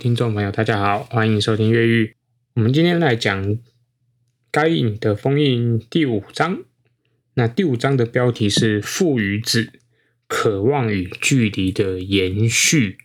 听众朋友，大家好，欢迎收听《越狱》。我们今天来讲《该隐的封印》第五章。那第五章的标题是“父与子，渴望与距离的延续”。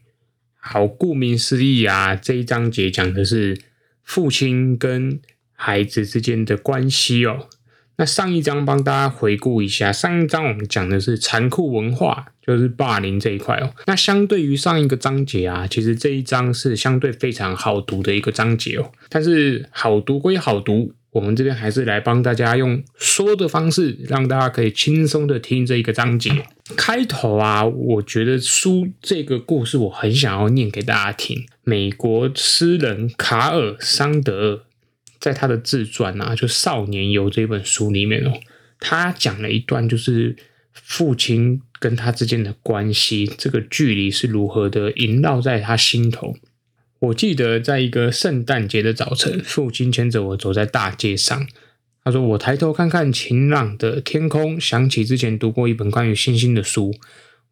好，顾名思义啊，这一章节讲的是父亲跟孩子之间的关系哦。那上一章帮大家回顾一下，上一章我们讲的是残酷文化，就是霸凌这一块哦。那相对于上一个章节啊，其实这一章是相对非常好读的一个章节哦。但是好读归好读，我们这边还是来帮大家用说的方式，让大家可以轻松的听这一个章节。开头啊，我觉得书这个故事我很想要念给大家听。美国诗人卡尔桑德尔。在他的自传啊，就《少年游》这本书里面哦，他讲了一段，就是父亲跟他之间的关系，这个距离是如何的萦绕在他心头。我记得在一个圣诞节的早晨，父亲牵着我走在大街上，他说：“我抬头看看晴朗的天空，想起之前读过一本关于星星的书。”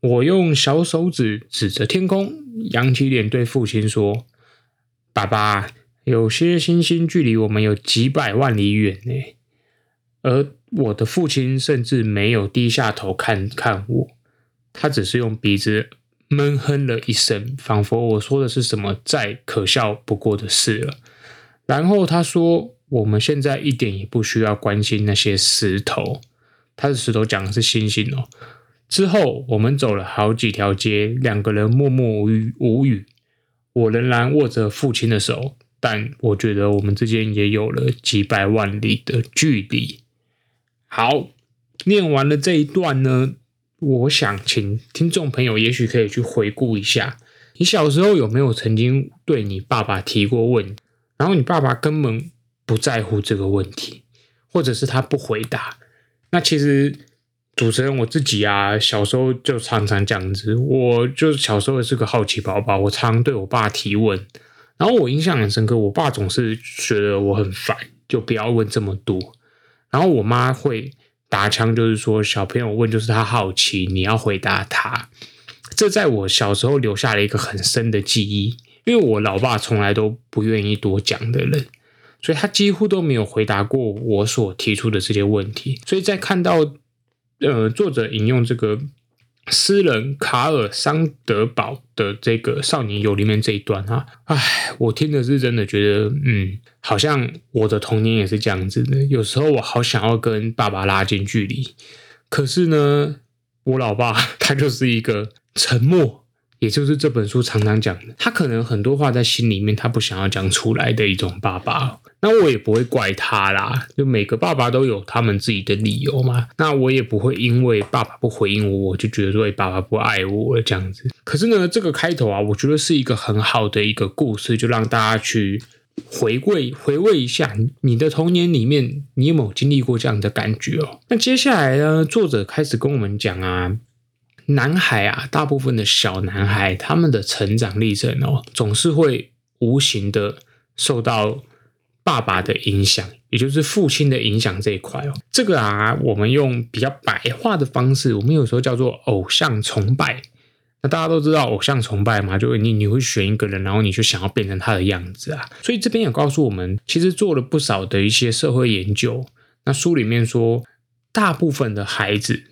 我用小手指指着天空，扬起脸对父亲说：“爸爸。”有些星星距离我们有几百万里远呢，而我的父亲甚至没有低下头看看我，他只是用鼻子闷哼了一声，仿佛我说的是什么再可笑不过的事了。然后他说：“我们现在一点也不需要关心那些石头。”他的石头讲的是星星哦。之后我们走了好几条街，两个人默默无语，无语。我仍然握着父亲的手。但我觉得我们之间也有了几百万里的距离。好，念完了这一段呢，我想请听众朋友，也许可以去回顾一下，你小时候有没有曾经对你爸爸提过问，然后你爸爸根本不在乎这个问题，或者是他不回答？那其实主持人我自己啊，小时候就常常这样子，我就小时候是个好奇宝宝，我常常对我爸提问。然后我印象很深刻，我爸总是觉得我很烦，就不要问这么多。然后我妈会打枪，就是说小朋友问就是他好奇，你要回答他。这在我小时候留下了一个很深的记忆，因为我老爸从来都不愿意多讲的人，所以他几乎都没有回答过我所提出的这些问题。所以在看到呃作者引用这个。诗人卡尔桑德堡的这个《少年游》里面这一段啊，唉，我听的是真的觉得，嗯，好像我的童年也是这样子的。有时候我好想要跟爸爸拉近距离，可是呢，我老爸他就是一个沉默，也就是这本书常常讲的，他可能很多话在心里面，他不想要讲出来的一种爸爸。那我也不会怪他啦，就每个爸爸都有他们自己的理由嘛。那我也不会因为爸爸不回应我，我就觉得说爸爸不爱我这样子。可是呢，这个开头啊，我觉得是一个很好的一个故事，就让大家去回味回味一下你的童年里面，你有没有经历过这样的感觉哦？那接下来呢，作者开始跟我们讲啊，男孩啊，大部分的小男孩他们的成长历程哦，总是会无形的受到。爸爸的影响，也就是父亲的影响这一块哦，这个啊，我们用比较白话的方式，我们有时候叫做偶像崇拜。那大家都知道偶像崇拜嘛，就你你会选一个人，然后你就想要变成他的样子啊。所以这边也告诉我们，其实做了不少的一些社会研究。那书里面说，大部分的孩子，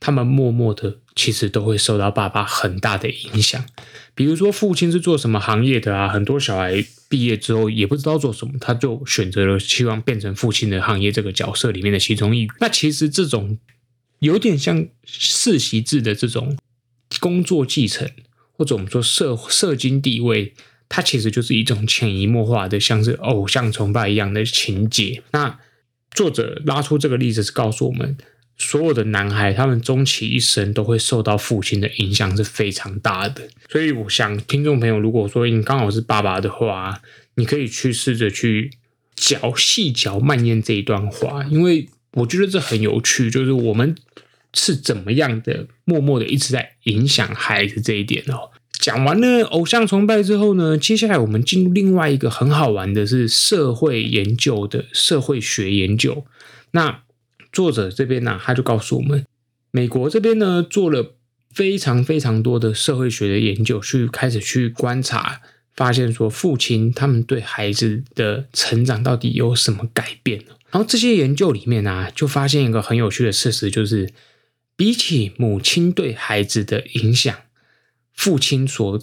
他们默默的。其实都会受到爸爸很大的影响，比如说父亲是做什么行业的啊，很多小孩毕业之后也不知道做什么，他就选择了希望变成父亲的行业这个角色里面的其中一。那其实这种有点像世袭制的这种工作继承，或者我们说社社经地位，它其实就是一种潜移默化的，像是偶像崇拜一样的情节。那作者拉出这个例子是告诉我们。所有的男孩，他们终其一生都会受到父亲的影响是非常大的。所以，我想听众朋友，如果说你刚好是爸爸的话，你可以去试着去嚼细嚼慢咽这一段话，因为我觉得这很有趣。就是我们是怎么样的默默的一直在影响孩子这一点哦。讲完了偶像崇拜之后呢，接下来我们进入另外一个很好玩的是社会研究的社会学研究。那作者这边呢、他就告诉我们，美国这边呢做了非常非常多的社会学的研究，去开始去观察发现说，父亲他们对孩子的成长到底有什么改变？然后这些研究里面啊，就发现一个很有趣的事实，就是比起母亲对孩子的影响，父亲所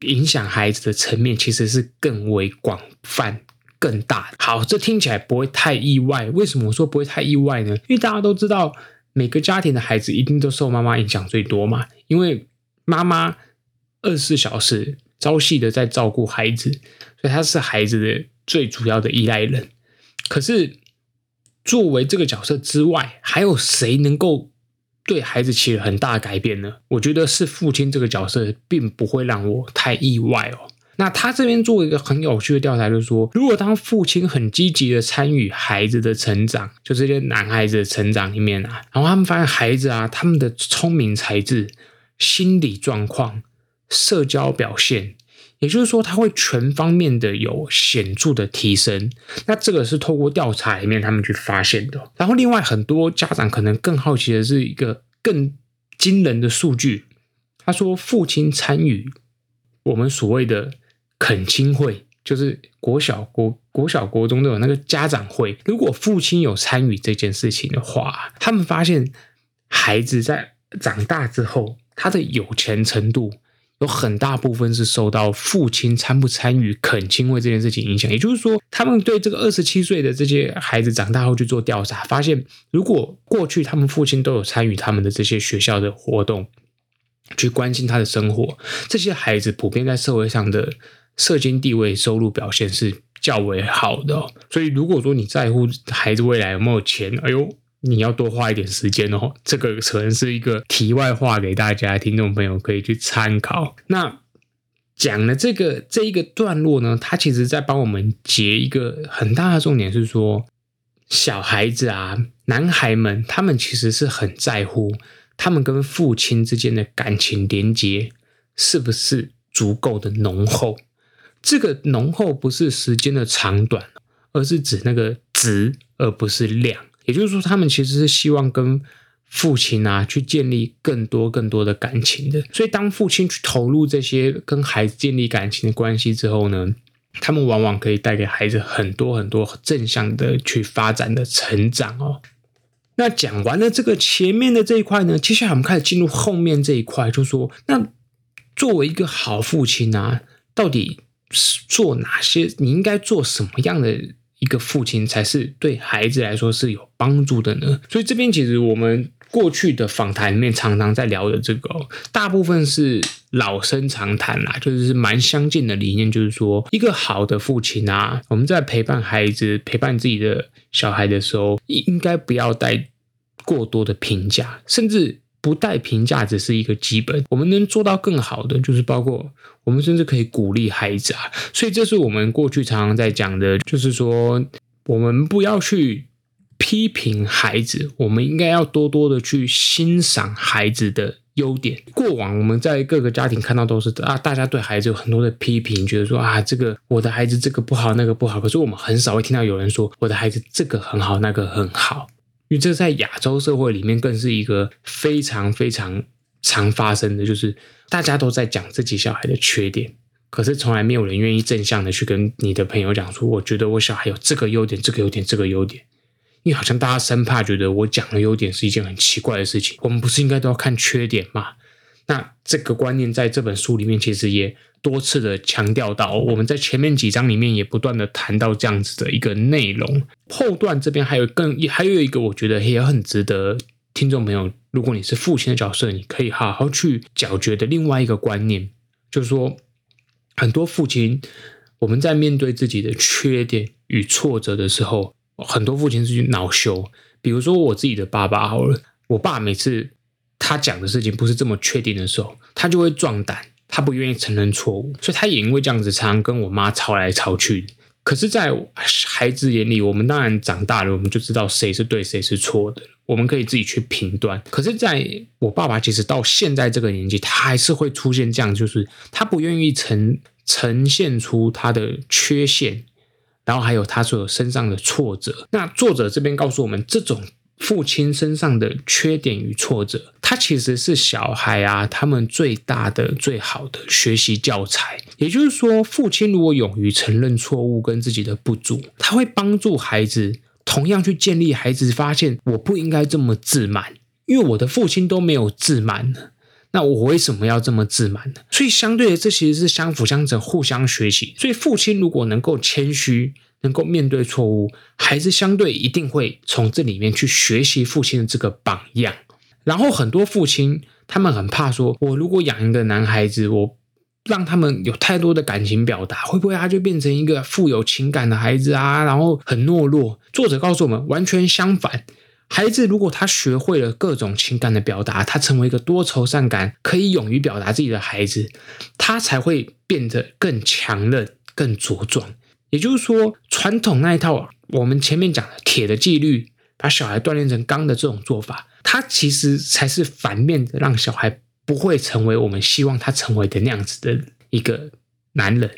影响孩子的层面其实是更为广泛、更大。好，这听起来不会太意外。为什么我说不会太意外呢？因为大家都知道，每个家庭的孩子一定都受妈妈影响最多嘛，因为妈妈二十四小时。朝夕的在照顾孩子，所以他是孩子的最主要的依赖人。可是，作为这个角色之外，还有谁能够对孩子起了很大的改变呢？我觉得是父亲这个角色，并不会让我太意外哦。那他这边做一个很有趣的调查，就是说，如果当父亲很积极的参与孩子的成长，就这些男孩子的成长里面啊，然后他们发现孩子啊，他们的聪明才智、心理状况。社交表现，也就是说，他会全方面的有显著的提升。那这个是透过调查里面他们去发现的。然后，另外很多家长可能更好奇的是一个更惊人的数据。他说，父亲参与我们所谓的恳亲会，就是国小、国国小、国中都有那个家长会。如果父亲有参与这件事情的话，他们发现孩子在长大之后，他的有钱程度。有很大部分是受到父亲参不参与恳亲会这件事情影响，也就是说，他们对这个二十七岁的这些孩子长大后去做调查，发现如果过去他们父亲都有参与他们的这些学校的活动，去关心他的生活，这些孩子普遍在社会上的社经地位、收入表现是较为好的。所以，如果说你在乎孩子未来有没有钱，哎呦。你要多花一点时间哦，这个可能是一个题外话，给大家听众朋友可以去参考。那讲了这个这一个段落呢，它其实在帮我们结一个很大的重点，是说小孩子啊，男孩们他们其实是很在乎他们跟父亲之间的感情连接是不是足够的浓厚。这个浓厚不是时间的长短，而是指那个值，而不是量。也就是说，他们其实是希望跟父亲啊去建立更多更多的感情的。所以，当父亲去投入这些跟孩子建立感情的关系之后呢，他们往往可以带给孩子很多很多正向的去发展的成长哦。那讲完了这个前面的这一块呢，接下来我们开始进入后面这一块，就是说，那作为一个好父亲啊，到底做哪些？你应该做什么样的？一个父亲才是对孩子来说是有帮助的呢。所以这边其实我们过去的访谈里面常常在聊的这个，大部分是老生常谈啦，就是蛮相近的理念，就是说一个好的父亲啊，我们在陪伴孩子、陪伴自己的小孩的时候，应该不要带过多的评价，甚至。不带评价只是一个基本，我们能做到更好的，就是包括我们甚至可以鼓励孩子啊。所以这是我们过去常常在讲的，就是说我们不要去批评孩子，我们应该要多多的去欣赏孩子的优点。过往我们在各个家庭看到都是啊，大家对孩子有很多的批评，觉得说啊，这个我的孩子这个不好，那个不好。可是我们很少会听到有人说我的孩子这个很好，那个很好。因为这在亚洲社会里面更是一个非常非常常发生的，就是大家都在讲自己小孩的缺点，可是从来没有人愿意正向的去跟你的朋友讲说，我觉得我小孩有这个优点，这个优点，这个优点。因为好像大家生怕觉得我讲的优点是一件很奇怪的事情，我们不是应该都要看缺点吗？那这个观念在这本书里面其实也多次的强调到，我们在前面几章里面也不断的谈到这样子的一个内容。后段这边还有更还有一个，我觉得也很值得听众朋友，如果你是父亲的角色，你可以好好去咀嚼的另外一个观念，就是说，很多父亲我们在面对自己的缺点与挫折的时候，很多父亲是去恼羞。比如说我自己的爸爸好了，我爸每次。他讲的事情不是这么确定的时候，他就会壮胆，他不愿意承认错误，所以他也因为这样子，常常跟我妈吵来吵去。可是，在孩子眼里，我们当然长大了，我们就知道谁是对，谁是错的，我们可以自己去评断。可是，在我爸爸其实到现在这个年纪，他还是会出现这样，就是他不愿意呈呈现出他的缺陷，然后还有他所身上的挫折。那作者这边告诉我们，这种。父亲身上的缺点与挫折，它其实是小孩啊他们最大的、最好的学习教材。也就是说，父亲如果勇于承认错误跟自己的不足，他会帮助孩子同样去建立孩子发现我不应该这么自满，因为我的父亲都没有自满呢。那我为什么要这么自满呢？所以相对的，这其实是相辅相成、互相学习。所以父亲如果能够谦虚，能够面对错误，孩子相对一定会从这里面去学习父亲的这个榜样。然后很多父亲他们很怕说，我如果养一个男孩子，我让他们有太多的感情表达，会不会他就变成一个富有情感的孩子啊？然后很懦弱。作者告诉我们，完全相反。孩子如果他学会了各种情感的表达，他成为一个多愁善感、可以勇于表达自己的孩子，他才会变得更强韧、更茁壮。也就是说，传统那一套，我们前面讲的铁的纪律，把小孩锻炼成钢的这种做法，它其实才是反面的，让小孩不会成为我们希望他成为的那样子的一个男人。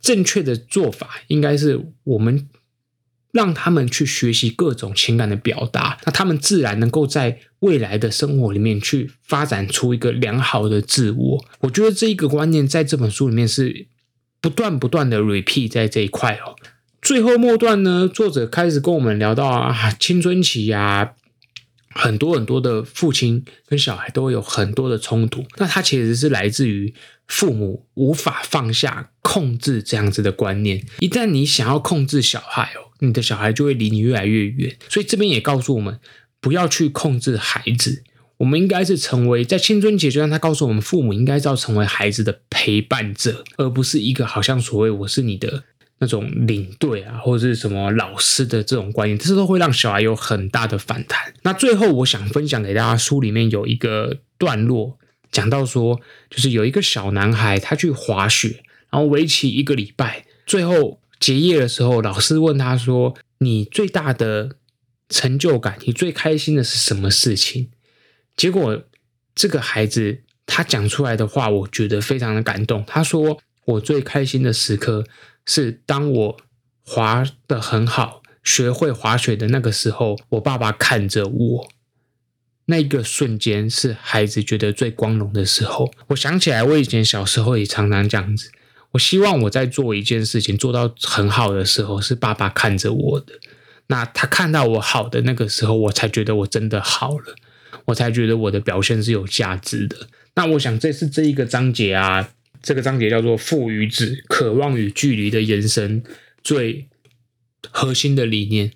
正确的做法应该是我们让他们去学习各种情感的表达，那他们自然能够在未来的生活里面去发展出一个良好的自我。我觉得这一个观念在这本书里面是。不断不断的 repeat 在这一块哦，最后末段呢，作者开始跟我们聊到啊，青春期呀、啊，很多很多的父亲跟小孩都会有很多的冲突，那它其实是来自于父母无法放下控制这样子的观念。一旦你想要控制小孩哦，你的小孩就会离你越来越远。所以这边也告诉我们，不要去控制孩子。我们应该是成为在青春期，就让他告诉我们，父母应该是要成为孩子的陪伴者，而不是一个好像所谓我是你的那种领队啊，或者是什么老师的这种观念，这都会让小孩有很大的反弹。那最后，我想分享给大家，书里面有一个段落讲到说，就是有一个小男孩他去滑雪，然后为期一个礼拜，最后结业的时候，老师问他说：“你最大的成就感，你最开心的是什么事情？”结果，这个孩子他讲出来的话，我觉得非常的感动。他说：“我最开心的时刻是当我滑得很好，学会滑雪的那个时候，我爸爸看着我，那一个瞬间是孩子觉得最光荣的时候。”我想起来，我以前小时候也常常这样子。我希望我在做一件事情做到很好的时候，是爸爸看着我的。那他看到我好的那个时候，我才觉得我真的好了。我才觉得我的表现是有价值的。那我想，这是这一个章节啊，这个章节叫做“父与子：渴望与距离的延伸”，最核心的理念。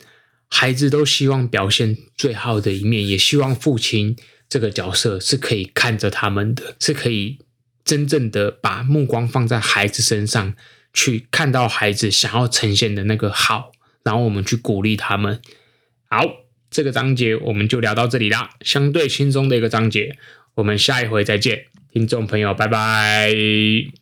孩子都希望表现最好的一面，也希望父亲这个角色是可以看着他们的，是可以真正的把目光放在孩子身上，去看到孩子想要呈现的那个好，然后我们去鼓励他们。好。这个章节我们就聊到这里啦，相对轻松的一个章节，我们下一回再见，听众朋友，拜拜。